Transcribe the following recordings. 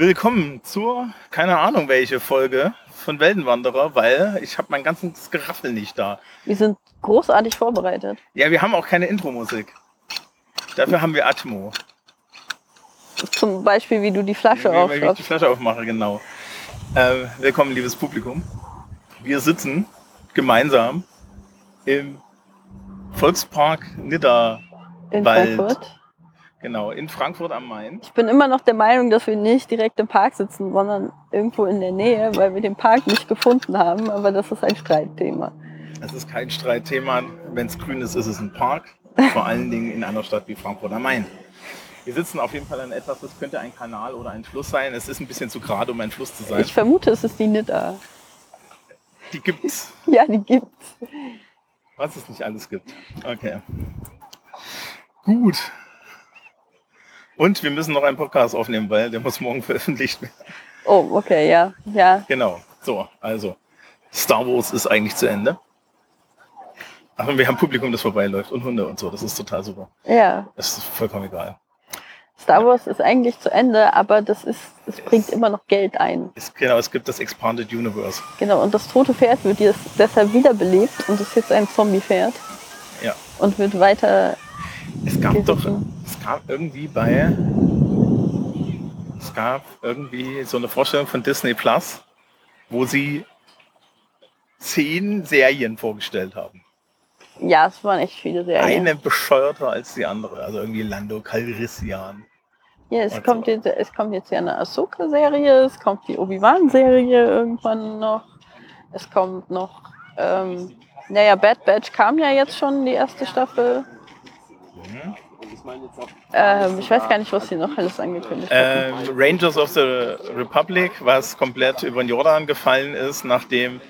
Willkommen zur, keine Ahnung welche Folge von Weltenwanderer, weil ich habe mein ganzes Geraffel nicht da. Wir sind großartig vorbereitet. Ja, wir haben auch keine Intro-Musik. Dafür haben wir Atmo. Zum Beispiel, wie du die Flasche Wie- wie ich die. Flasche aufmache, genau. Äh, willkommen, liebes Publikum. Wir sitzen gemeinsam im Volkspark Nidda, In. Frankfurt. Genau, in Frankfurt am Main. Ich bin immer noch der Meinung, dass wir nicht direkt im Park sitzen, sondern irgendwo in der Nähe, weil wir den Park nicht gefunden haben. Aber das ist ein Streitthema. Es ist kein Streitthema. Wenn es grün ist, ist es ein Park. Vor allen Dingen in einer Stadt wie Frankfurt am Main. Wir sitzen auf jeden Fall an etwas, das könnte ein Kanal oder ein Fluss sein. Es ist ein bisschen zu gerade, um ein Fluss zu sein. Ich vermute, es ist die Nidda. Die gibt's, Ja, die gibt's. was es nicht alles gibt. Okay. Gut. Und wir müssen noch einen Podcast aufnehmen, weil der muss morgen veröffentlicht werden. Oh, okay, ja. Ja, Genau. So, also Star Wars ist eigentlich zu Ende. Und wir haben Publikum, das vorbeiläuft und Hunde und so. Das ist total super. ja. Das ist vollkommen egal. Star Wars ist eigentlich zu Ende, aber das ist, es bringt immer noch Geld ein. Es, genau, es gibt das Expanded Universe. Genau, und das tote Pferd wird jetzt deshalb wiederbelebt und ist jetzt ein Zombie-Pferd Ja. und wird weiter. Es gab doch, es gab irgendwie bei, es gab irgendwie so eine Vorstellung von Disney Plus, wo sie zehn Serien vorgestellt haben. Ja, es waren echt viele Serien. Eine bescheuerter als die andere. Also irgendwie Lando Calrissian. Ja, es kommt, so. jetzt, es kommt jetzt ja eine Ahsoka-Serie, es kommt die Obi-Wan-Serie irgendwann noch. Es kommt noch, ähm, naja, Bad Batch kam ja jetzt schon, die erste Staffel. Mhm. Ähm, ich weiß gar nicht, was sie noch alles angekündigt haben. Ähm, Rangers of the Republic, was komplett über den Jordan gefallen ist, nachdem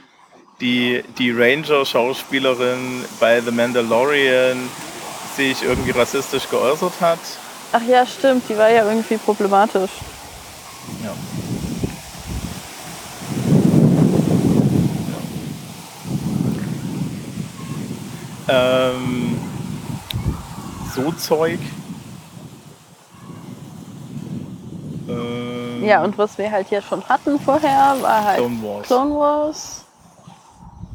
die, die Ranger-Schauspielerin bei The Mandalorian sich irgendwie rassistisch geäußert hat. Ach ja, stimmt, die war ja irgendwie problematisch. Ja. Ähm, so Zeug. Ähm, Ja, und was wir halt hier schon hatten vorher, war halt Clone Wars. Clone Wars.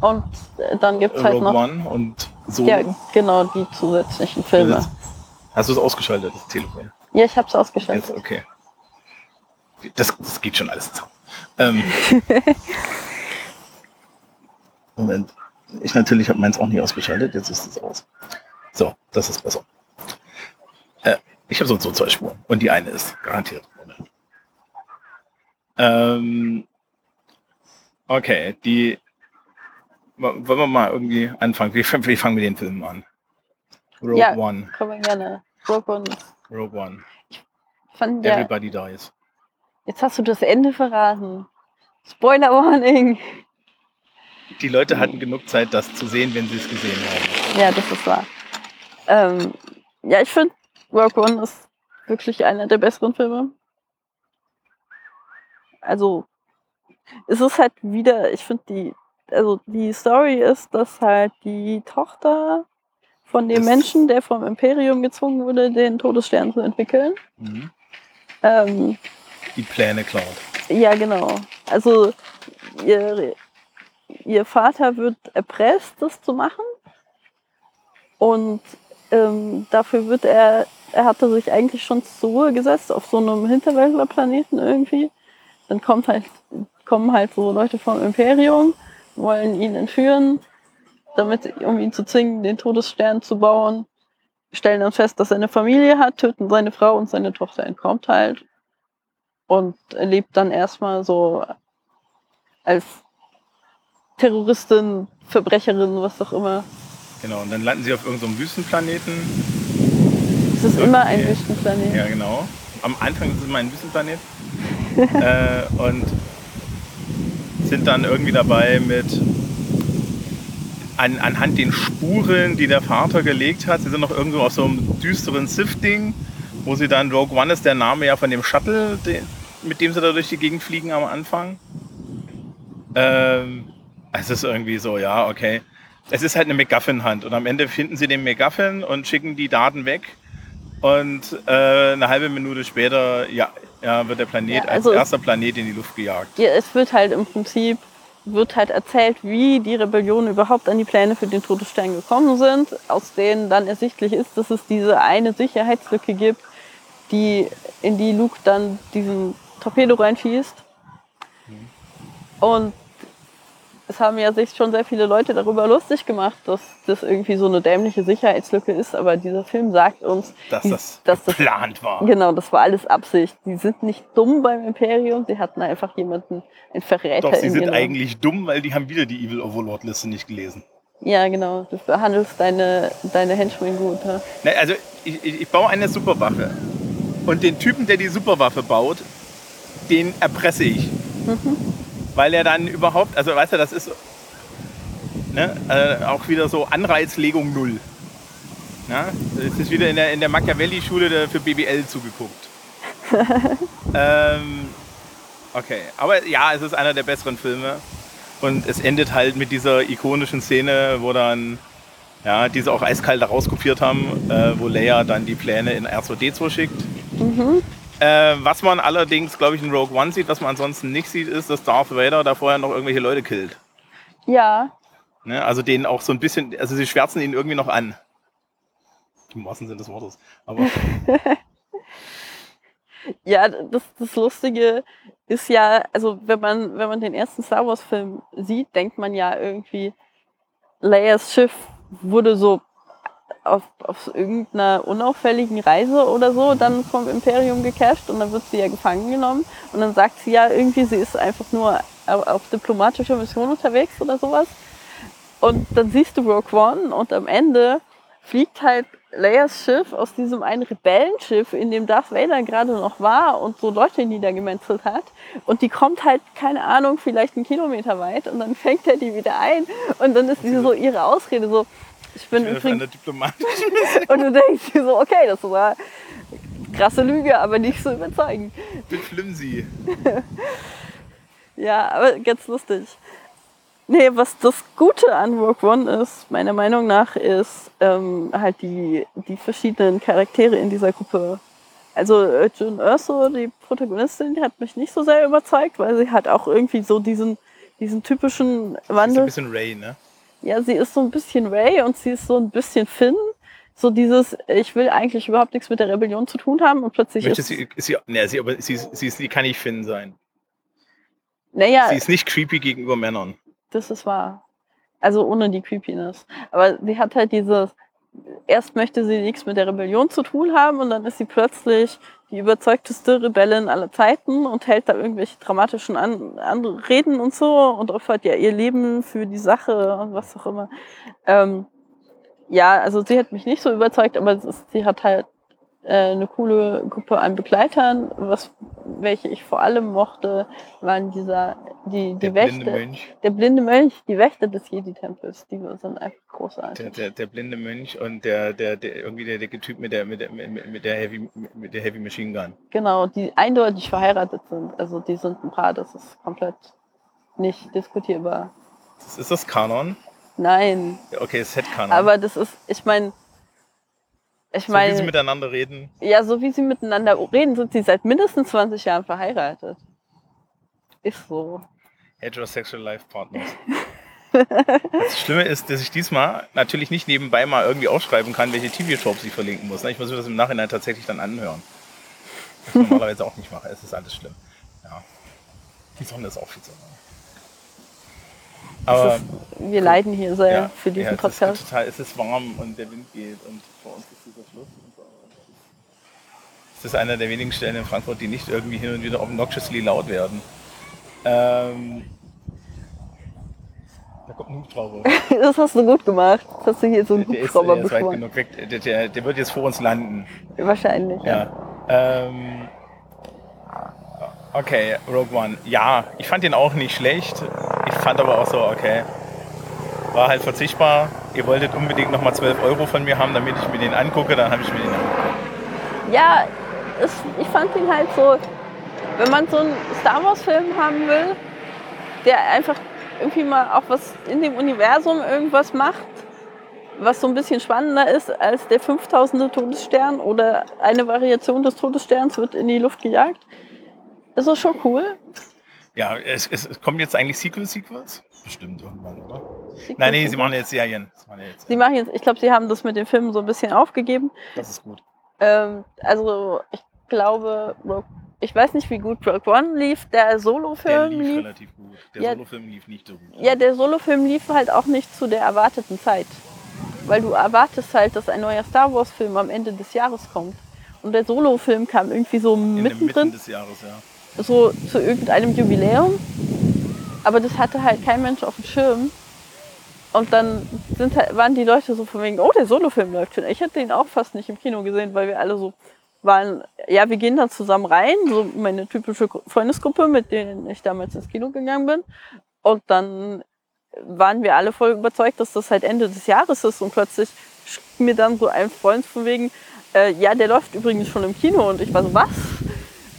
Und äh, dann gibt es halt Rogue noch One und so. ja, genau die zusätzlichen Filme. Hast du es ausgeschaltet, das Telefon? Ja, ich habe es Jetzt, ausgeschaltet. okay. Das, das geht schon alles zusammen. Ähm, Moment. Ich natürlich habe meins auch nicht ausgeschaltet, jetzt ist es aus. So, das ist besser. Äh, ich habe sonst so zwei Spuren und die eine ist garantiert. Ähm, okay, die wollen wir mal irgendwie anfangen. Wie, wie fangen wir den Film an? Rogue Ja. One. Können wir gerne. Rogue One. Rogue One. Fand, ja, Everybody dies. jetzt hast du das Ende verraten. Spoiler Warning. Die Leute hatten genug Zeit, das zu sehen, wenn sie es gesehen haben. Ja, das ist wahr. Ähm, ja, ich finde, Rogue One ist wirklich einer der besseren Filme. Also, es ist halt wieder, ich finde die, also die Story ist, dass halt die Tochter von dem Das- Menschen, der vom Imperium gezwungen wurde, den Todesstern zu entwickeln. Mhm. Ähm, Die Pläne klaut. ja, genau. Also, ihr, ihr Vater wird erpresst, das zu machen. Und ähm, dafür wird er, er hatte sich eigentlich schon zur Ruhe gesetzt auf so einem Hinterwäldlerplaneten irgendwie. Dann kommt halt, kommen halt so Leute vom Imperium, wollen ihn entführen, damit, um ihn zu zwingen, den Todesstern zu bauen. Stellen dann fest, dass er eine Familie hat, töten seine Frau und seine Tochter entkommt halt. Und lebt dann erstmal so als Terroristin, Verbrecherin, was auch immer. Genau, und dann landen sie auf irgendeinem Wüstenplaneten. Ist immer ein. Wüstenplanet. Ja, genau. Am Anfang ist es immer ein Wüstenplanet. äh, und sind dann irgendwie dabei mit an, anhand den Spuren, die der Vater gelegt hat. Sie sind noch irgendwo auf so einem düsteren Sith-Ding, wo sie dann, Rogue One ist der Name ja von dem Shuttle, mit dem sie da durch die Gegend fliegen am Anfang. Ähm, es ist irgendwie so, ja, okay. Es ist halt eine MacGuffin-Hand und am Ende finden sie den MacGuffin und schicken die Daten weg Und äh, eine halbe Minute später ja, ja, wird der Planet Ja, also als erster Planet in die Luft gejagt. Ja, es wird halt im Prinzip wird halt erzählt, wie die Rebellion überhaupt an die Pläne für den Todesstern gekommen sind, aus denen dann ersichtlich ist, dass es diese eine Sicherheitslücke gibt, die in die Luke dann diesen Torpedo reinschießt. Und es haben ja sich schon sehr viele Leute darüber lustig gemacht, dass das irgendwie so eine dämliche Sicherheitslücke ist, aber dieser Film sagt uns, Dass die- das dass das geplant war. Genau, das war alles Absicht. Die sind nicht dumm beim Imperium, sie hatten einfach jemanden, einen Verräter Doch, sie in sind ihrem- eigentlich dumm, weil die haben wieder die Evil Overlord-Liste nicht gelesen. Ja, genau. Du behandelst deine, deine Henchmen gut. Ja? Ne, also ich, ich, ich baue eine Superwaffe. Und den Typen, der die Superwaffe baut, den erpresse ich. Weil er dann überhaupt, also weißt du, das ist ne, äh, auch wieder so Anreizlegung null. Ja, es ist wieder in der, in der Machiavelli-Schule der- für BBL zugeguckt. ähm, okay, aber ja, es ist einer der besseren Filme. Und es endet halt mit dieser ikonischen Szene, wo dann ja, die sie auch eiskalt rauskopiert haben, äh, wo Leia dann die Pläne in R2D2 schickt. Äh, was man allerdings, glaube ich, in Rogue One sieht, was man ansonsten nicht sieht, ist, dass Darth Vader da vorher noch irgendwelche Leute killt. ja, Ne? Also denen auch so ein bisschen, also sie schwärzen ihn irgendwie noch an. Im wahrsten Sinne des Wortes. Aber ja, das, das Lustige ist ja, also wenn man, wenn man den ersten Star Wars Film sieht, denkt man ja irgendwie, Leias Schiff wurde so auf, auf irgendeiner unauffälligen Reise oder so dann vom Imperium gecasht und dann wird sie ja gefangen genommen und dann sagt sie ja irgendwie, sie ist einfach nur auf, auf diplomatischer Mission unterwegs oder sowas. Und dann siehst du Rogue One und am Ende fliegt halt Leias Schiff aus diesem einen Rebellenschiff, in dem Darth Vader gerade noch war und so Leute niedergemetzelt hat. Und die kommt halt, keine Ahnung, vielleicht einen Kilometer weit und dann fängt er die wieder ein. Und dann ist diese so ihre Ausrede so, ich bin das ist übrigens eine diplomatische. und du denkst dir so, okay, das war eine krasse Lüge, aber nicht so überzeugend. bin flimsy. Ja, aber ganz lustig. Nee, was das Gute an Rogue One ist, meiner Meinung nach, ist ähm, halt die, die verschiedenen Charaktere in dieser Gruppe. Also äh, June Erso, die Protagonistin, die hat mich nicht so sehr überzeugt, weil sie hat auch irgendwie so diesen, diesen typischen ist ein Wandel. bisschen Ray, ne? Ja, sie ist so ein bisschen Ray und sie ist so ein bisschen Finn. So dieses, ich will eigentlich überhaupt nichts mit der Rebellion zu tun haben und plötzlich Möchte ist, sie, ist sie, ne, sie, aber sie, sie, sie kann nicht Finn sein. naja, Sie ist nicht creepy gegenüber Männern. das ist wahr. Also ohne die Creepiness. Aber sie hat halt dieses, erst möchte sie nichts mit der Rebellion zu tun haben und dann ist sie plötzlich die überzeugteste Rebellin aller Zeiten und hält da irgendwelche dramatischen An An Reden und so und opfert ja ihr Leben für die Sache und was auch immer. Ähm, ja, also sie hat mich nicht so überzeugt, aber ist, sie hat halt eine coole Gruppe an Begleitern, was welche ich vor allem mochte, waren dieser die die Der Wächter, blinde Mönch. der blinde Mönch, die Wächter des Jedi-Tempels, die sind einfach Der, großartig. der, der blinde Mönch und der, der, der irgendwie der, der Typ mit der, mit der, mit der Heavy, mit der Heavy Machine Gun. Genau, die eindeutig verheiratet sind. Also die sind ein Paar, das ist komplett nicht diskutierbar. Ist das Kanon? Nein, Okay, Set-Kanon. aber das ist, ich meine, ich so wie sie meine, miteinander reden. ja, so wie sie miteinander reden, sind sie seit mindestens 20 Jahren verheiratet. Ist so. Heterosexual Life Partners. Das Schlimme ist, dass ich diesmal natürlich nicht nebenbei mal irgendwie aufschreiben kann, welche TV-Shops ich verlinken muss. ne? Ich muss mir das im Nachhinein tatsächlich dann anhören. Was ich normalerweise auch nicht mache. Es ist alles schlimm. Ja. Die Sonne ist auch viel zu warm. Es Aber ist, wir leiden hier sehr ja, für diesen ja, es ist Podcast. total, es ist warm und der Wind geht und vor uns ist so. Ist einer der wenigen Stellen in Frankfurt, die nicht irgendwie hin und wieder obnoxiously laut werden. Ähm, da kommt ein Hubschrauber. Das hast du gut gemacht. Das hast du hier so einen Der ist, Hubschrauber der ist weit genug weg. Der, der, der wird jetzt vor uns landen. Wahrscheinlich. Ja. Ähm, okay, Rogue One. Ja, ich fand den auch nicht schlecht. Ich fand aber auch so, okay. War halt verzichtbar. Ihr wolltet unbedingt nochmal 12 Euro von mir haben, damit ich mir den angucke. Dann habe ich mir den angeguckt. Ja, es, ich fand ihn halt so, wenn man so einen Star Wars-Film haben will, der einfach irgendwie mal auch was in dem Universum irgendwas macht, was so ein bisschen spannender ist als der 5000. Todesstern oder eine Variation des Todessterns wird in die Luft gejagt. Ist das schon cool? Ja, es, es, es kommen jetzt eigentlich Sequel-Sequels? Bestimmt irgendwann, oder? Sequel, Nein, nee, sie machen jetzt Serien. Sie machen jetzt, Sie machen jetzt, ich glaube, sie haben das mit den Filmen so ein bisschen aufgegeben. das ist gut. Ähm, also ich glaube, ich weiß nicht, wie gut Rogue One lief. Der Solofilm lief lief. relativ gut. Der Ja. Solofilm lief nicht so gut. Ja, der Solofilm lief halt auch nicht zu der erwarteten Zeit. Weil du erwartest halt, dass ein neuer Star Wars-Film am Ende des Jahres kommt. Und der Solofilm kam irgendwie so In der Mitte mittendrin, des Jahres, ja. so zu irgendeinem Jubiläum. Aber das hatte halt kein Mensch auf dem Schirm. Und dann sind halt, waren die Leute so von wegen, oh, der Solofilm läuft schon. Ich hätte den auch fast nicht im Kino gesehen, weil wir alle so waren, ja, wir gehen da zusammen rein, so meine typische Gru- Freundesgruppe, mit denen ich damals ins Kino gegangen bin. Und dann waren wir alle voll überzeugt, dass das halt Ende des Jahres ist und plötzlich mir dann so ein Freund von wegen, äh, ja, der läuft übrigens schon im Kino und ich war so, was?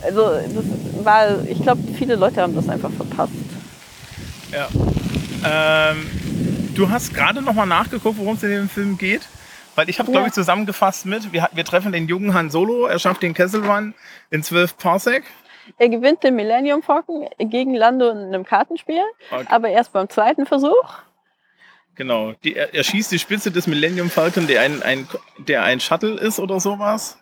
Also das war, ich glaube, viele Leute haben das einfach verpasst. ja. Ähm, du hast gerade noch mal nachgeguckt, worum es in dem Film geht. Weil ich habe, glaube ich, zusammengefasst mit, wir, wir treffen den jungen Han Solo, er schafft den Kessel Run in 12 Parsec. Er gewinnt den Millennium Falcon gegen Lando in einem Kartenspiel, Okay. aber erst beim zweiten Versuch. Genau. Die, er, er schießt die Spitze des Millennium Falcon, der ein, ein, der ein Shuttle ist oder sowas.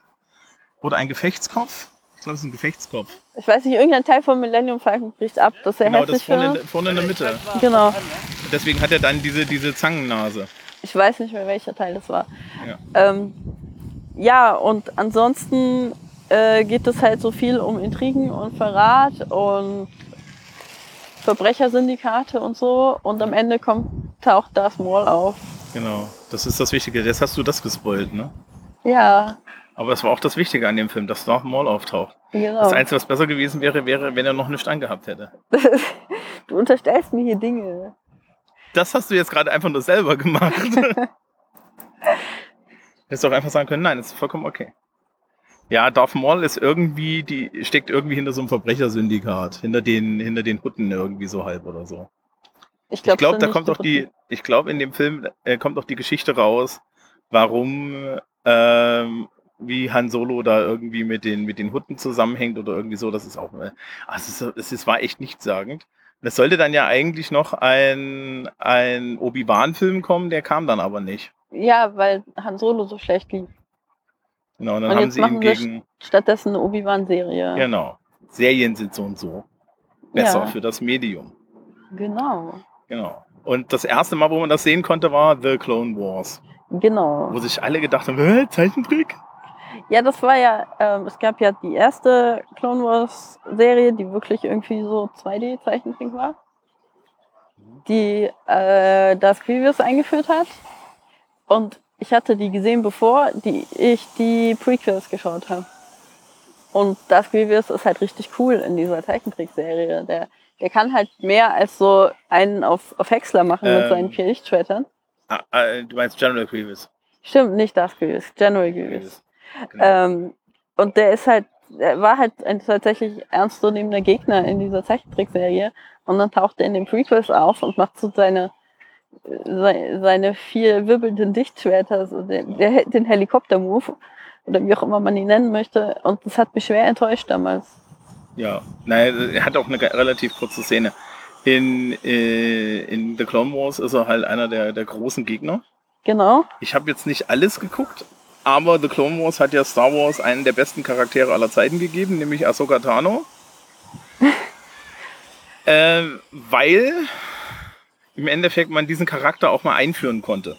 Oder ein Gefechtskopf. Ich glaube, es ist ein Gefechtskopf. Ich weiß nicht, irgendein Teil vom Millennium Falcon bricht ab, dass er Genau, das vorne, vorne in der Mitte. Genau. Deswegen hat er dann diese, diese Zangennase. Ich weiß nicht mehr, welcher Teil das war. Ja. Ähm, ja, und ansonsten äh, geht es halt so viel um Intrigen und Verrat und Verbrechersyndikate und so. Und am Ende kommt, taucht Darth Maul auf. Genau. Das ist das Wichtige. Jetzt hast du das gespoilt, ne? Ja, Aber es war auch das Wichtige an dem Film, dass Darth Maul auftaucht. genau. Das Einzige, was besser gewesen wäre, wäre, wenn er noch nichts angehabt hätte. du unterstellst mir hier Dinge. Das hast du jetzt gerade einfach nur selber gemacht. Hättest doch einfach sagen können, nein, das ist vollkommen okay. Ja, Darth Maul ist irgendwie, die steckt irgendwie hinter so einem Verbrechersyndikat, hinter den, hinter den Hutten irgendwie so halb oder so. Ich glaube, glaube, da kommt doch die, ich glaube, in dem Film äh, kommt doch die Geschichte raus, warum, ähm, wie Han Solo da irgendwie mit den, mit den Hutten zusammenhängt oder irgendwie so. Das ist auch, äh, also es, ist, war echt nichtssagend. Es sollte dann ja eigentlich noch ein, ein Obi-Wan-Film kommen, der kam dann aber nicht. Ja, weil Han Solo so schlecht lief. Genau, und dann Und haben sie ihn gegen, Stattdessen eine Obi-Wan-Serie. genau, Serien sind so und so besser Ja. für das Medium. Genau. Genau. Und das erste Mal, wo man das sehen konnte, war The Clone Wars, Genau. wo sich alle gedacht haben, "Hä, Zeichentrick? Ja, das war ja, ähm, es gab ja die erste Clone Wars Serie, die wirklich irgendwie so 2D-Zeichentrick war. Die äh, Darth Grievous eingeführt hat. Und ich hatte die gesehen, bevor die, ich die Prequels geschaut habe. Und Darth Grievous ist halt richtig cool in dieser Zeichentrickserie. Der, der kann halt mehr als so einen auf, auf Häcksler machen mit Ähm. seinen vier Lichtschwertern. Ah, ah, du meinst General Grievous. Stimmt, nicht Darth Grievous, General Grievous. Genau. Ähm, und der ist halt, er war halt ein tatsächlich ernstzunehmender Gegner in dieser Zeichentrickserie. Und dann taucht er in den Prequels auf und macht so seine, seine, vier wirbelnden Dichtschwerter, so den, den Helikopter-Move oder wie auch immer man ihn nennen möchte. Und das hat mich schwer enttäuscht damals. Ja, nein, er hat auch eine relativ kurze Szene. In, äh, in The Clone Wars ist er halt einer der, der großen Gegner. Genau. Ich habe jetzt nicht alles geguckt, aber The Clone Wars hat ja Star Wars einen der besten Charaktere aller Zeiten gegeben, nämlich Ahsoka Tano. ähm, weil im Endeffekt man diesen Charakter auch mal einführen konnte.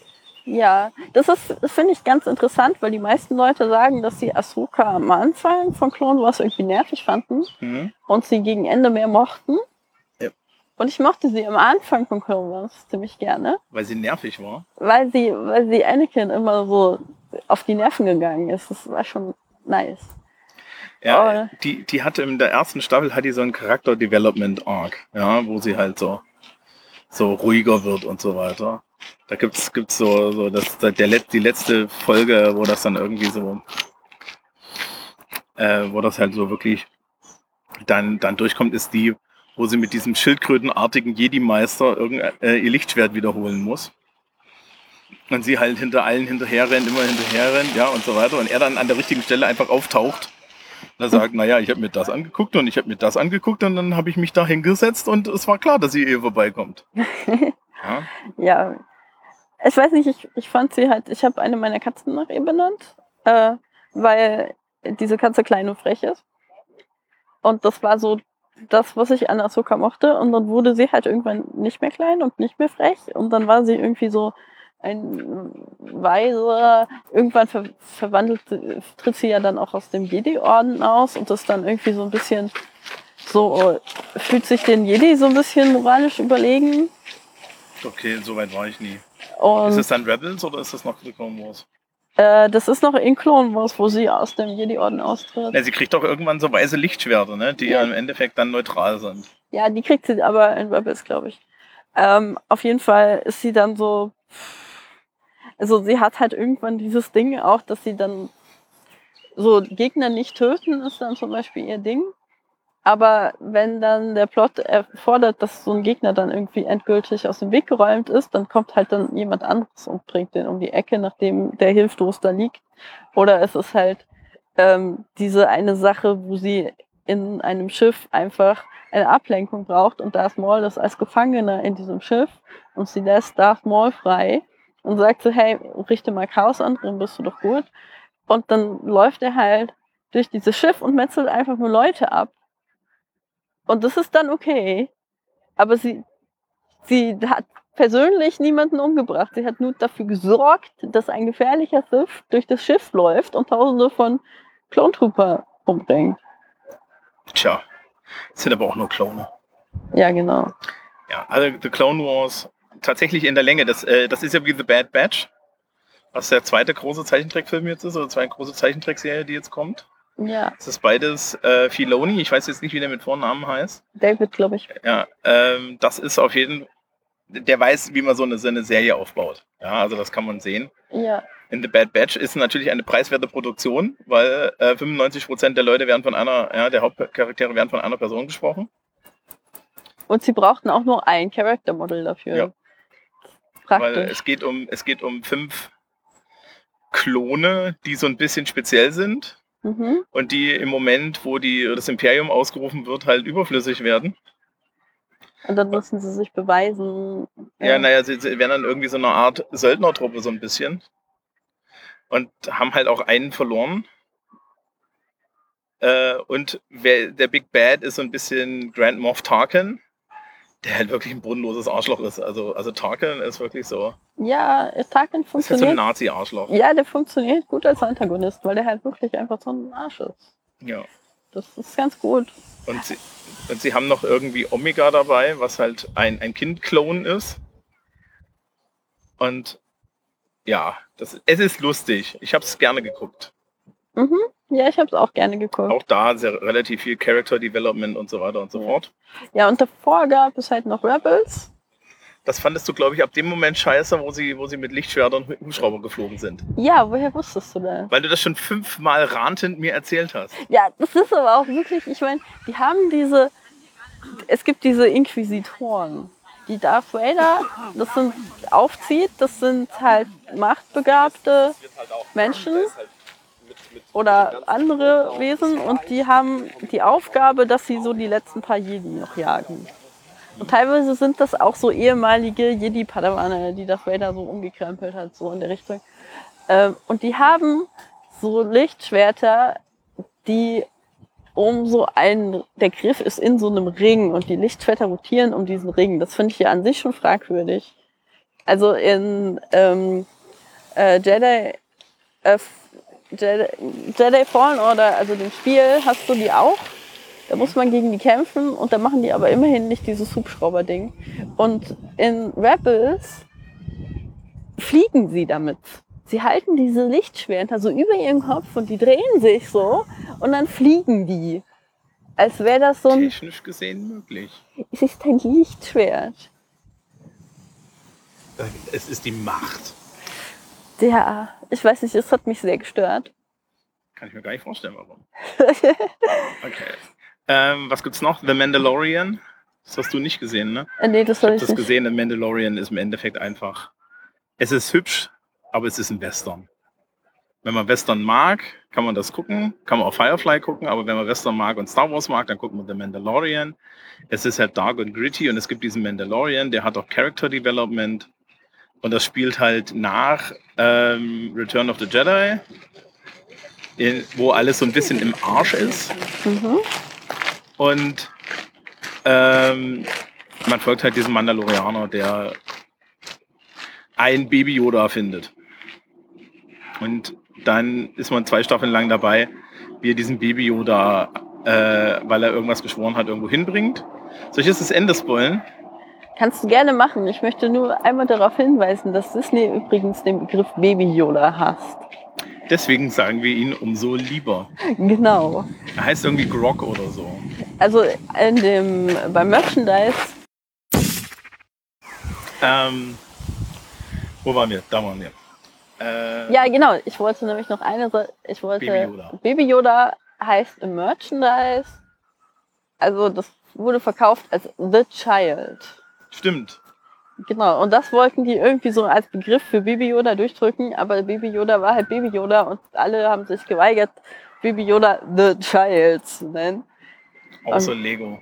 Ja, das ist, finde ich ganz interessant, weil die meisten Leute sagen, dass sie Ahsoka am Anfang von Clone Wars irgendwie nervig fanden. Mhm. und sie gegen Ende mehr mochten. Ja. Und ich mochte sie am Anfang von Clone Wars ziemlich gerne, Weil sie nervig war. weil sie, weil sie Anakin immer so auf die Nerven gegangen ist. Das war schon nice. Ja, Oh. die, die hatte in der ersten Staffel hat die so einen Charakter Development Arc, ja, wo sie halt so, so ruhiger wird und so weiter. Da gibt's, gibt's so, so das, der, Let- die letzte Folge, wo das dann irgendwie so, äh, wo das halt so wirklich dann, dann durchkommt, ist die, wo sie mit diesem schildkrötenartigen Jedi-Meister äh, ihr Lichtschwert wiederholen muss. Und sie halt hinter allen hinterher rennt, immer hinterher rennt, ja, und so weiter. Und er dann an der richtigen Stelle einfach auftaucht. Und er sagt, naja, ich habe mir das angeguckt und ich habe mir das angeguckt und dann habe ich mich da hingesetzt und es war klar, dass sie ihr vorbeikommt. Ja. ja. Ich weiß nicht, ich, ich fand sie halt, ich habe eine meiner Katzen nach ihr benannt, äh, weil diese Katze klein und frech ist. Und das war so das, was ich an Asuka mochte. Und dann wurde sie halt irgendwann nicht mehr klein und nicht mehr frech. Und dann war sie irgendwie so ein Weiser. Irgendwann ver verwandelt, tritt sie ja dann auch aus dem Jedi-Orden aus und ist dann irgendwie so ein bisschen so, fühlt sich den Jedi so ein bisschen moralisch überlegen. Okay, so weit war ich nie. Und ist das dann Rebels oder ist das noch The Clone Wars? Äh, das ist noch in Clone Wars, wo sie aus dem Jedi-Orden austritt. Ja, sie kriegt doch irgendwann so weiße Lichtschwerter, ne? die ja. im Endeffekt dann neutral sind. Ja, die kriegt sie aber in Rebels, glaube ich. Ähm, auf jeden Fall ist sie dann so. Also sie hat halt irgendwann dieses Ding auch, dass sie dann so Gegner nicht töten, ist dann zum Beispiel ihr Ding. Aber wenn dann der Plot erfordert, dass so ein Gegner dann irgendwie endgültig aus dem Weg geräumt ist, dann kommt halt dann jemand anderes und bringt den um die Ecke, nachdem der hilflos da liegt. Oder es ist halt ähm, diese eine Sache, wo sie in einem Schiff einfach eine Ablenkung braucht und Darth Maul ist als Gefangener in diesem Schiff und sie lässt Darth Maul frei und sagt so, hey, richte mal Chaos an, dann bist du doch gut. Und dann läuft er halt durch dieses Schiff und metzelt einfach nur Leute ab und das ist dann okay. Aber sie, sie hat persönlich niemanden umgebracht. Sie hat nur dafür gesorgt, dass ein gefährlicher Sith durch das Schiff läuft und tausende von Clone Trooper umbringt. Tja, sind aber auch nur Klone. Ja, genau. Ja, also The Clone Wars tatsächlich in der Länge. Das, äh, das ist ja wie The Bad Batch, was der zweite große Zeichentrickfilm jetzt ist, oder zweite große Zeichentrickserie, die jetzt kommt. Ja. Das ist beides äh, Filoni. Ich weiß jetzt nicht, wie der mit Vornamen heißt. David, glaube ich. Ja, ähm, das ist auf jeden Fall, der weiß, wie man so eine, so eine Serie aufbaut. Ja, also das kann man sehen. Ja. In The Bad Batch ist natürlich eine preiswerte Produktion, weil äh, 95% der Leute werden von einer, ja, der Hauptcharaktere werden von einer Person gesprochen. Und sie brauchten auch nur ein Charaktermodell dafür. Ja. Praktisch. Weil es geht um, es geht um fünf Klone, die so ein bisschen speziell sind mhm. und die im Moment, wo die, das Imperium ausgerufen wird, halt überflüssig werden. Und dann müssen sie sich beweisen. Ja, ja naja, sie, sie werden dann irgendwie so eine Art Söldnertruppe so ein bisschen. Und haben halt auch einen verloren. Äh, und wer, der Big Bad ist so ein bisschen Grand Moff Tarkin der halt wirklich ein bodenloses Arschloch ist. Also, also Tarkin ist wirklich so. Ja, Tarkin funktioniert. Ist halt so ein Nazi-Arschloch. Ja, der funktioniert gut als Antagonist, weil der halt wirklich einfach so ein Arsch ist. Ja. Das ist ganz gut. Und sie, und sie haben noch irgendwie Omega dabei, was halt ein, ein Kind-Klon ist. Und ja, das, es ist lustig. Ich habe es gerne geguckt. Mhm. Ja, ich habe es auch gerne geguckt. Auch da sehr, relativ viel Character Development und so weiter und so ja. fort. Ja, und davor gab es halt noch Rebels. Das fandest du, glaube ich, ab dem Moment scheiße, wo sie, wo sie mit Lichtschwertern und Hubschrauber geflogen sind. Ja, woher wusstest du das? Weil du das schon fünfmal rantend mir erzählt hast. Ja, das ist aber auch wirklich, ich meine, die haben diese, es gibt diese Inquisitoren, die Darth Vader, das sind, aufzieht, das sind halt machtbegabte Menschen oder andere Wesen und die haben die Aufgabe, dass sie so die letzten paar Jedi noch jagen. Und teilweise sind das auch so ehemalige Jedi-Padawane, die das Vader so umgekrempelt hat, so in der Richtung. Ähm, und die haben so Lichtschwerter, die um so einen, der Griff ist in so einem Ring und die Lichtschwerter rotieren um diesen Ring. Das finde ich ja an sich schon fragwürdig. Also in ähm, äh, Jedi äh, Jedi, Jedi Fallen Order, also dem Spiel, hast du die auch. Da muss man gegen die kämpfen und da machen die aber immerhin nicht dieses Hubschrauber-Ding. Und in Rebels fliegen sie damit. Sie halten diese Lichtschwerter so über ihren Kopf und die drehen sich so und dann fliegen die. Als wäre das so ein. Technisch gesehen möglich. Es ist ein Lichtschwert. Es ist die Macht. Ja, ich weiß nicht, es hat mich sehr gestört. Kann ich mir gar nicht vorstellen, warum. okay. Ähm, was gibt's noch? The Mandalorian. Das hast du nicht gesehen, ne? Äh, nee, das habe ich, ich das nicht. gesehen. The Mandalorian ist im Endeffekt einfach. Es ist hübsch, aber es ist ein Western. Wenn man Western mag, kann man das gucken, kann man auch Firefly gucken, aber wenn man Western mag und Star Wars mag, dann guckt man The Mandalorian. Es ist halt dark und gritty und es gibt diesen Mandalorian, der hat auch Character Development und das spielt halt nach ähm, Return of the Jedi, in, wo alles so ein bisschen im Arsch ist. Mhm. Und ähm, man folgt halt diesem Mandalorianer, der ein Baby Yoda findet. Und dann ist man zwei Staffeln lang dabei, wie er diesen Baby Yoda, äh, weil er irgendwas geschworen hat, irgendwo hinbringt. Soll ich jetzt das Ende spoilen? Kannst du gerne machen. Ich möchte nur einmal darauf hinweisen, dass Disney übrigens den Begriff Baby Yoda hasst. Deswegen sagen wir ihn umso lieber. Genau. Er heißt irgendwie Grog oder so. Also in dem, beim Merchandise, Ähm, wo waren wir? Da waren wir. Äh, ja genau, ich wollte nämlich noch eine Sache, ich wollte, Baby Yoda. Baby Yoda heißt im Merchandise, also das wurde verkauft als The Child. Stimmt. Genau, und das wollten die irgendwie so als Begriff für Baby Yoda durchdrücken, aber Baby Yoda war halt Baby Yoda und alle haben sich geweigert, Baby Yoda The Child zu nennen. Außer Lego.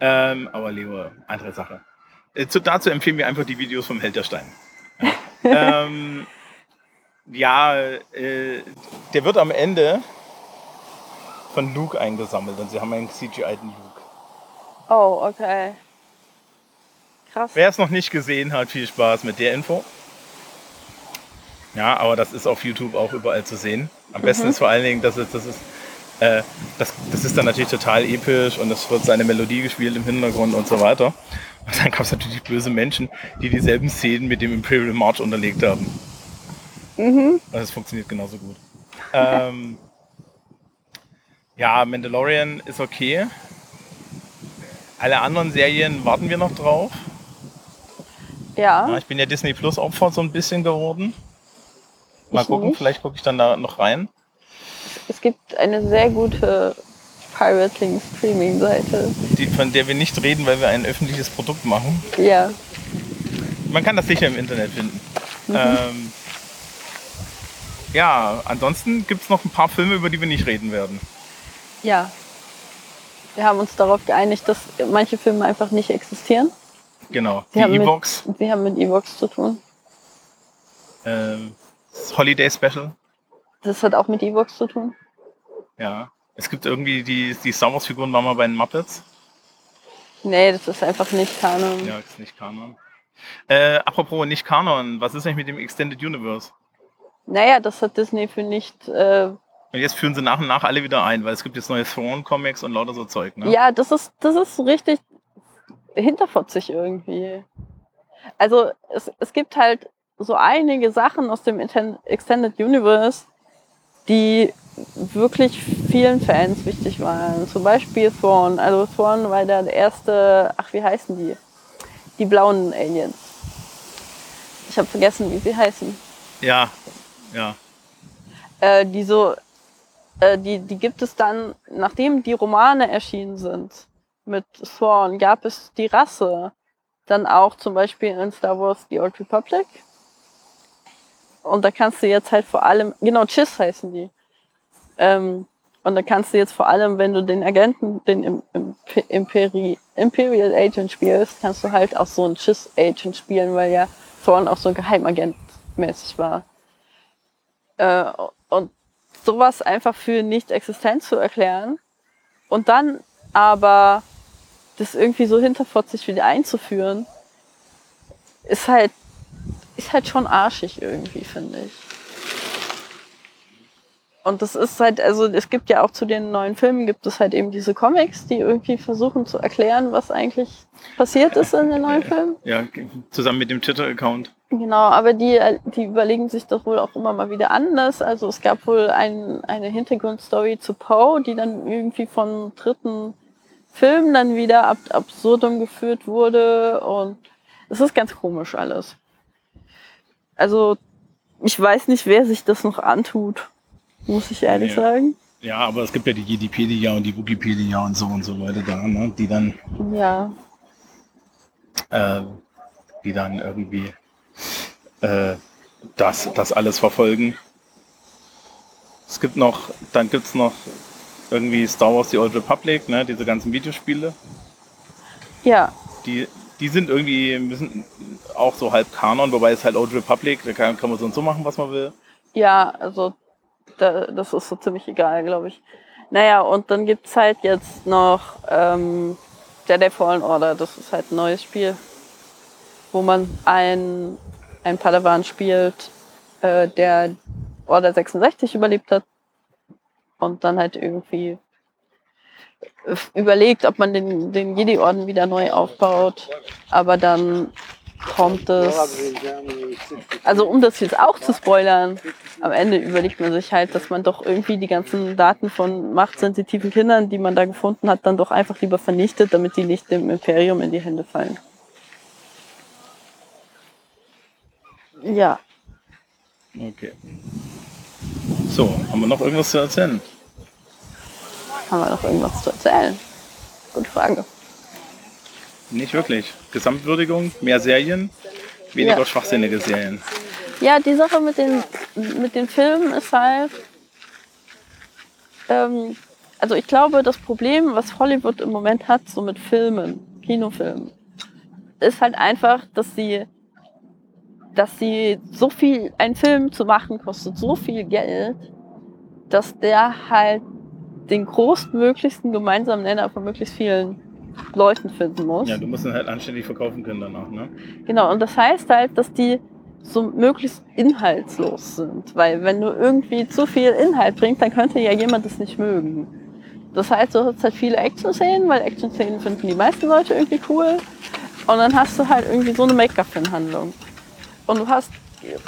Ähm, aber Lego, andere Sache. Äh, zu, dazu empfehlen wir einfach die Videos vom Held der Steine. Ja, ähm, ja äh, der wird am Ende von Luke eingesammelt und sie haben einen CGI-ten Luke. Oh, okay. Krass. Wer es noch nicht gesehen hat, viel Spaß mit der Info. Ja, aber das ist auf YouTube auch überall zu sehen. Am besten ist vor allen Dingen, dass es, das ist, äh, das, das ist dann natürlich total episch und es wird seine Melodie gespielt im Hintergrund und so weiter. Und dann gab es natürlich böse Menschen, die dieselben Szenen mit dem Imperial March unterlegt haben. Mhm. Und es funktioniert genauso gut. Ähm, ja, Mandalorian ist okay. Alle anderen Serien warten wir noch drauf. Ja, Ja, ich bin ja Disney Plus Opfer so ein bisschen geworden. Mal Ich gucken, nicht. vielleicht gucke ich dann da noch rein. es gibt eine sehr gute Pirating-Streaming-Seite. Die, von der wir nicht reden, weil wir ein öffentliches Produkt machen. Ja, Man kann das sicher im Internet finden. Mhm. Ähm, ja, ansonsten gibt es noch ein paar Filme, über die wir nicht reden werden. ja. Wir haben uns darauf geeinigt, dass manche Filme einfach nicht existieren. Genau. Sie Die E-Box, Sie haben mit E-Box zu tun. ähm, das Holiday Special. Das hat auch mit E-Box zu tun. Ja. Es gibt irgendwie die, die Star Wars Figuren waren mal bei den Muppets. Nee, das ist einfach nicht Kanon. Ja, ist nicht Kanon. Äh, apropos nicht Kanon, was ist eigentlich mit dem Extended Universe? Naja, das hat Disney für nicht. Äh, Und jetzt führen sie nach und nach alle wieder ein, weil es gibt jetzt neue Thrawn-Comics und lauter so Zeug, ne? Ja, das ist, das ist richtig hinterfotzig irgendwie. Also es, es gibt halt so einige Sachen aus dem Extended Universe, die wirklich vielen Fans wichtig waren. Zum Beispiel Thrawn. Also Thrawn war der erste, ach wie heißen die? Die blauen Aliens. Ich habe vergessen, wie sie heißen. Ja, ja. äh, die so, äh, die, die gibt es dann, nachdem die Romane erschienen sind mit Thrawn, gab es die Rasse dann auch zum Beispiel in Star Wars The Old Republic. Und da kannst du jetzt halt vor allem, genau, Chiss heißen die. Ähm, und da kannst du jetzt vor allem, wenn du den Agenten, den Im- Imp- Imperi Imperial Agent spielst, kannst du halt auch so einen Chiss Agent spielen, weil ja Thrawn auch so Geheimagent mäßig war. Äh, und sowas einfach für nicht existent zu erklären und dann aber das irgendwie so hinterfotzig wieder einzuführen, ist halt, ist halt schon arschig irgendwie, finde ich. Und das ist halt, also es gibt ja auch zu den neuen Filmen gibt es halt eben diese Comics, die irgendwie versuchen zu erklären, was eigentlich passiert ist in den neuen Filmen. Ja, zusammen mit dem Twitter-Account. Genau, aber die, die überlegen sich das wohl auch immer mal wieder anders. Also es gab wohl ein, eine Hintergrundstory zu Poe, die dann irgendwie von dritten Filmen dann wieder ab absurdum geführt wurde und es ist ganz komisch alles. Also ich weiß nicht, wer sich das noch antut, muss ich ehrlich Ja. sagen. Ja, aber es gibt ja die Jedipedia und die Wikipedia und so und so weiter da, ne? die dann, Ja, äh, die dann irgendwie äh, das, das alles verfolgen. Es gibt noch, dann gibt es noch irgendwie Star Wars The Old Republic, ne, diese ganzen Videospiele. Ja. Die, die sind irgendwie müssen auch so halb Kanon, wobei es halt Old Republic, da kann, kann man so und so machen, was man will. Ja, also da, das ist so ziemlich egal, glaube ich. Naja, und dann gibt es halt jetzt noch ähm, Jedi Fallen Order, das ist halt ein neues Spiel, wo man ein, ein Padawan spielt, äh, der Order 66 überlebt hat und dann halt irgendwie überlegt, ob man den, den Jedi-Orden wieder neu aufbaut. Aber dann kommt es. Also um das jetzt auch zu spoilern, am Ende überlegt man sich halt, dass man doch irgendwie die ganzen Daten von machtsensitiven Kindern, die man da gefunden hat, dann doch einfach lieber vernichtet, damit die nicht dem Imperium in die Hände fallen. Ja. Okay. So, haben wir noch irgendwas zu erzählen? Haben wir noch irgendwas zu erzählen? Gute Frage. Nicht wirklich. Gesamtwürdigung, mehr Serien, weniger Ja. schwachsinnige Serien. Ja, die Sache mit den, mit den Filmen ist halt. Ähm, also ich glaube, das Problem, was Hollywood im Moment hat, so mit Filmen, Kinofilmen, ist halt einfach, dass sie, dass sie so viel, ein Film zu machen kostet so viel Geld, dass der halt den größtmöglichsten gemeinsamen Nenner von möglichst vielen Leuten finden muss. Ja, du musst ihn halt anständig verkaufen können danach, ne? Genau, und das heißt halt, dass die so möglichst inhaltslos sind. Weil wenn du irgendwie zu viel Inhalt bringst, dann könnte ja jemand das nicht mögen. Das heißt, du hast halt viele Action-Szenen, weil Action-Szenen finden die meisten Leute irgendwie cool. Und dann hast du halt irgendwie so eine Make-up-Handlung. Und du hast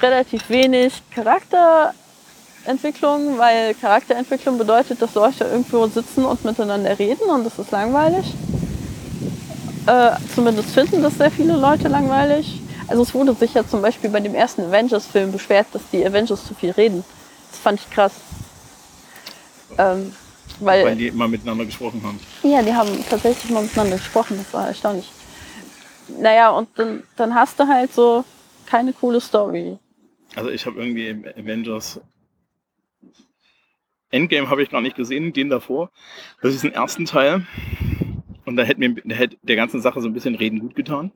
relativ wenig Charakterentwicklung, weil Charakterentwicklung bedeutet, dass Leute irgendwo sitzen und miteinander reden und das ist langweilig. Äh, zumindest finden das sehr viele Leute langweilig. Also es wurde sich ja zum Beispiel bei dem ersten Avengers-Film beschwert, dass die Avengers zu viel reden. Das fand ich krass. Ähm, weil, Weil die immer miteinander gesprochen haben. ja, die haben tatsächlich mal miteinander gesprochen, das war erstaunlich. Naja, und dann, dann hast du halt so keine coole Story. Also ich habe irgendwie im Avengers Endgame habe ich gar nicht gesehen, den davor. Das ist den ersten Teil. Und da hätte mir da hätte der ganzen Sache so ein bisschen Reden gut getan.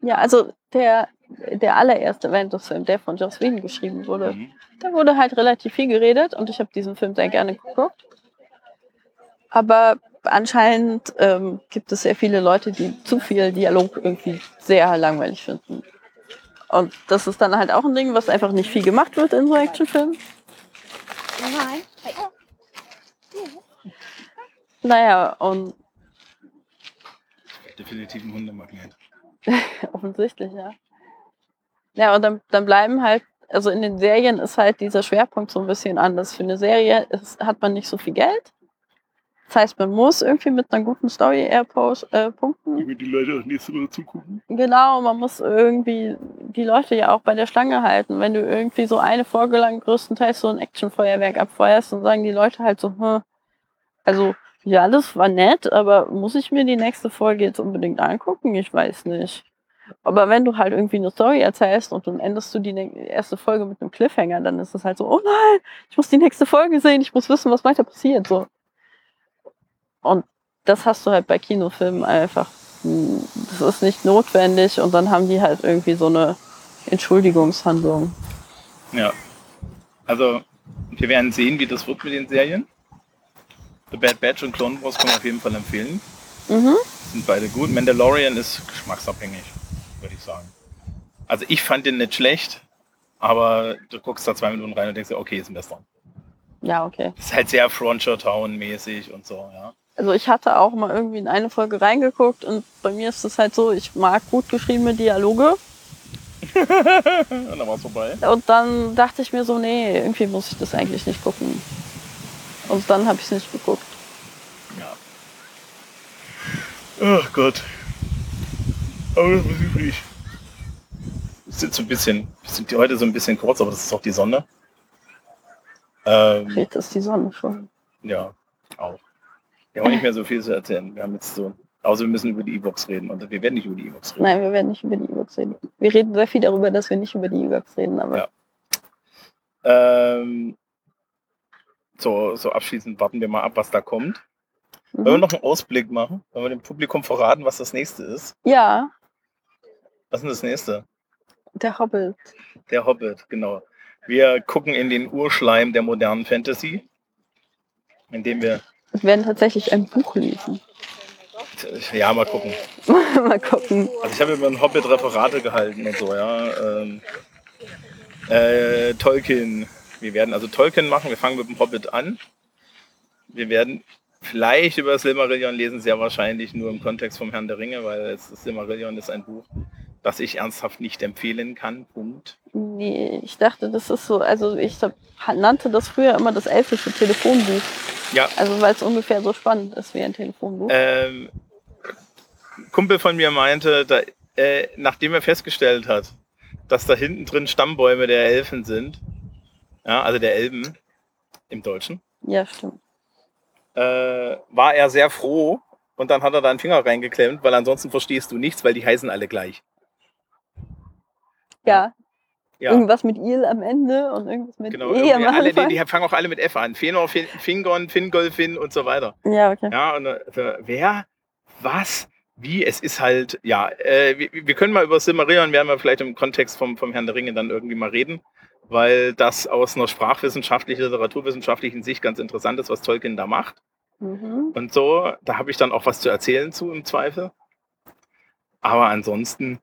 Ja, also der, der allererste Avengers-Film, der von Joss Whedon geschrieben wurde, Mhm. da wurde halt relativ viel geredet und ich habe diesen Film sehr gerne geguckt. Aber anscheinend ähm, gibt es sehr viele Leute, die zu viel Dialog irgendwie sehr langweilig finden. Und das ist dann halt auch ein Ding, was einfach nicht viel gemacht wird in so Actionfilmen. Nein. Naja, und Definitiv ein Hundemagnet. offensichtlich, ja. Ja, und dann, dann bleiben halt, also in den Serien ist halt dieser Schwerpunkt so ein bisschen anders. Für eine Serie ist, hat man nicht so viel Geld. Das heißt, man muss irgendwie mit einer guten Story eher äh, punkten. Irgendwie die Leute auch nächste Woche zugucken. Genau, man muss irgendwie die Leute ja auch bei der Schlange halten. Wenn du irgendwie so eine Folge lang größtenteils so ein Actionfeuerwerk abfeuerst, dann sagen die Leute halt so, hm, also ja, das war nett, aber muss ich mir die nächste Folge jetzt unbedingt angucken? Ich weiß nicht. Aber wenn du halt irgendwie eine Story erzählst und dann endest du die erste Folge mit einem Cliffhanger, dann ist es halt so, oh nein, ich muss die nächste Folge sehen, ich muss wissen, was weiter passiert. So. Und das hast du halt bei Kinofilmen einfach das ist nicht notwendig und dann haben die halt irgendwie so eine Entschuldigungshandlung. Ja. Also, wir werden sehen, wie das wird mit den Serien. The Bad Batch und Clone Wars kann man auf jeden Fall empfehlen. Mhm. Sind beide gut. Mandalorian ist geschmacksabhängig, würde ich sagen. Also ich fand den nicht schlecht, aber du guckst da zwei Minuten rein und denkst dir, okay, ist ein besser. Ja, okay. Ist halt sehr Frontier Town mäßig und so, ja. Also ich hatte auch mal irgendwie in eine Folge reingeguckt und bei mir ist es halt so, ich mag gut geschriebene Dialoge Und dann war's vorbei. und dann dachte ich mir so, nee, irgendwie muss ich das eigentlich nicht gucken. Und dann habe ich es nicht geguckt. Ja. Oh Gott. Aber das ist übrig. Es sind so ein bisschen, wir sind heute so ein bisschen kurz, aber das ist auch die Sonne. Ähm, Vielleicht ist die Sonne schon. ja, auch. Wir haben nicht mehr so viel zu erzählen. Wir haben jetzt so Außer wir müssen über die E-Box reden. Und wir werden nicht über die E-Box reden. Nein, wir werden nicht über die E-Books reden. Wir reden sehr viel darüber, dass wir nicht über die E-Books reden, aber Ja. Ähm, so, so abschließend warten wir mal ab, was da kommt. Wollen wir mhm. noch einen Ausblick machen? Wollen wir dem Publikum verraten, was das nächste ist? ja, Was ist denn das nächste? der Hobbit. Der Hobbit, genau. Wir gucken in den Urschleim der modernen Fantasy, indem Wir werden tatsächlich ein Buch lesen. ja, mal gucken. Mal gucken. Also ich habe über den Hobbit Referate gehalten und so, ja. Ähm, äh, Tolkien. Wir werden also Tolkien machen. Wir fangen mit dem Hobbit an. Wir werden vielleicht über Silmarillion lesen, sehr wahrscheinlich nur im Kontext vom Herrn der Ringe, weil es, Silmarillion ist ein Buch, das ich ernsthaft nicht empfehlen kann. Punkt. Nee, ich dachte, das ist so, also ich nannte das früher immer das elfische Telefonbuch. Ja, Also weil es ungefähr so spannend ist wie ein Telefonbuch. ähm, Kumpel von mir meinte, da, äh, nachdem er festgestellt hat, dass da hinten drin Stammbäume der Elfen sind, ja, also der Elben im Deutschen, Ja, stimmt. äh, war er sehr froh und dann hat er da einen Finger reingeklemmt, weil ansonsten verstehst du nichts, weil die heißen alle gleich. Ja, Ja, irgendwas mit Il am Ende und irgendwas mit genau. E irgendwie am Alle, die, Anfang. die fangen auch alle mit F an. Fenor, Fin, Fingon, Fingolfin und so weiter. Ja, okay. Ja, und äh, wer, was, wie, es ist halt, ja, äh, wir, wir können mal über Silmarillion, werden wir vielleicht im Kontext vom, vom Herrn der Ringe dann irgendwie mal reden, weil das aus einer sprachwissenschaftlichen, literaturwissenschaftlichen Sicht ganz interessant ist, was Tolkien da macht. Mhm. Und so, da habe ich dann auch was zu erzählen zu im Zweifel. Aber ansonsten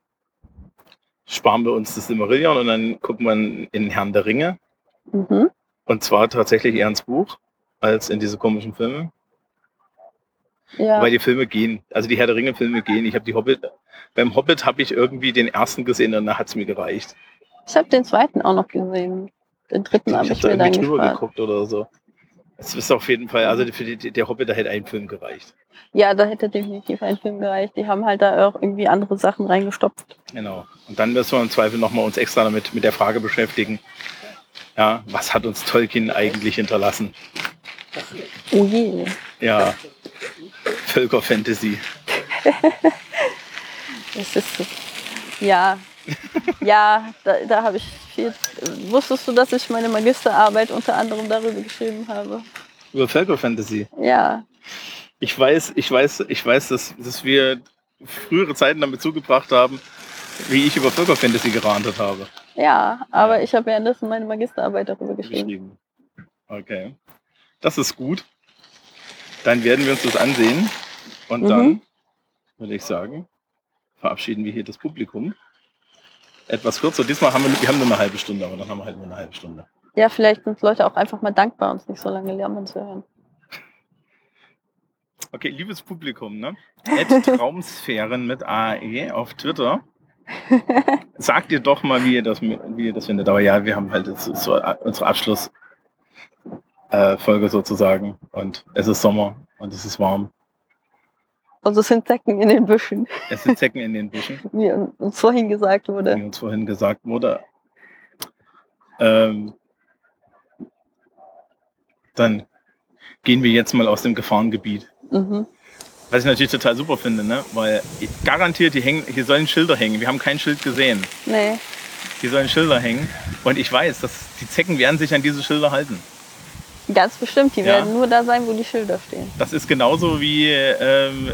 sparen wir uns das Silmarillion und dann gucken wir in Herrn der Ringe. Mhm. Und zwar tatsächlich eher ins Buch als in diese komischen Filme. Ja. Weil die Filme gehen. Also die Herr der Ringe-Filme gehen. Ich habe die Hobbit. Beim Hobbit habe ich irgendwie den ersten gesehen und da hat es mir gereicht. Ich habe den zweiten auch noch gesehen. Den dritten habe ich ich, habe da mir dann geguckt oder so. Es ist auf jeden Fall, also für die, der Hobbit, da hätte ein Film gereicht. Ja, da hätte definitiv ein Film gereicht. Die haben halt da auch irgendwie andere Sachen reingestopft. Genau. Und dann müssen wir im Zweifel nochmal uns extra damit mit der Frage beschäftigen. Ja, was hat uns Tolkien eigentlich hinterlassen? Oh je. Ja, Völkerfantasy. Das ist. Ja. Ja, da, da habe ich viel. Wusstest du, dass ich meine Magisterarbeit unter anderem darüber geschrieben habe? Über Völkerfantasy. Ja. Ich weiß, ich weiß, ich weiß, dass, dass wir frühere Zeiten damit zugebracht haben, wie ich über Völkerfantasy gerantet habe. Ja, aber ich habe währenddessen meine Magisterarbeit darüber geschrieben. Geschrieben. Okay. Das ist gut. Dann werden wir uns das ansehen. Und Mhm. dann würde ich sagen, verabschieden wir hier das Publikum. Etwas kürzer. Diesmal haben wir, wir haben nur eine halbe Stunde, aber dann haben wir halt nur eine halbe Stunde. Ja, vielleicht sind Leute auch einfach mal dankbar, uns nicht so lange lernen zu hören. Okay, liebes Publikum, ne? Traumsphären mit AE auf Twitter. Sagt ihr doch mal, wie ihr das, wie ihr das findet. Aber ja, wir haben halt jetzt so unsere Abschlussfolge äh, sozusagen. Und es ist Sommer und es ist warm. Und es sind Zecken in den Büschen, Es sind Zecken in den Büschen, wie uns vorhin gesagt wurde. wie uns vorhin gesagt wurde. Ähm, dann gehen wir jetzt mal aus dem Gefahrengebiet. Mhm. Was ich natürlich total super finde, ne? Weil garantiert, die hängen, hier sollen Schilder hängen. Wir haben kein Schild gesehen. Nee. Hier sollen Schilder hängen. Und ich weiß, dass die Zecken werden sich an diese Schilder halten. Ganz bestimmt. Die Ja. werden nur da sein, wo die Schilder stehen. Das ist genauso wie ähm,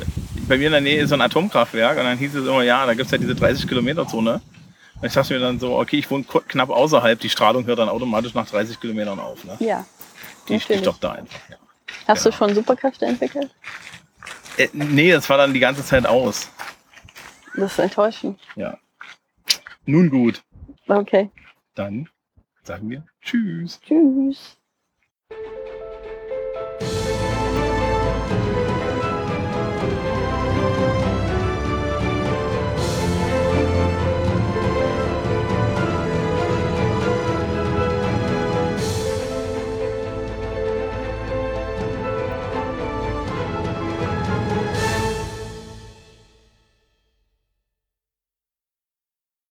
bei mir in der Nähe ist so ein Atomkraftwerk und dann hieß es immer, ja, da gibt es ja diese 30 Kilometer Zone. Und ich dachte mir dann so, okay, ich wohne knapp außerhalb, die Strahlung hört dann automatisch nach 30 Kilometern auf. Ne? Ja. Die, natürlich. stoppt da einfach. Ja. Hast du schon Superkräfte entwickelt? Äh, nee, das war dann die ganze Zeit aus. Das ist enttäuschend. Ja. Nun gut, Okay. dann sagen wir Tschüss. Tschüss.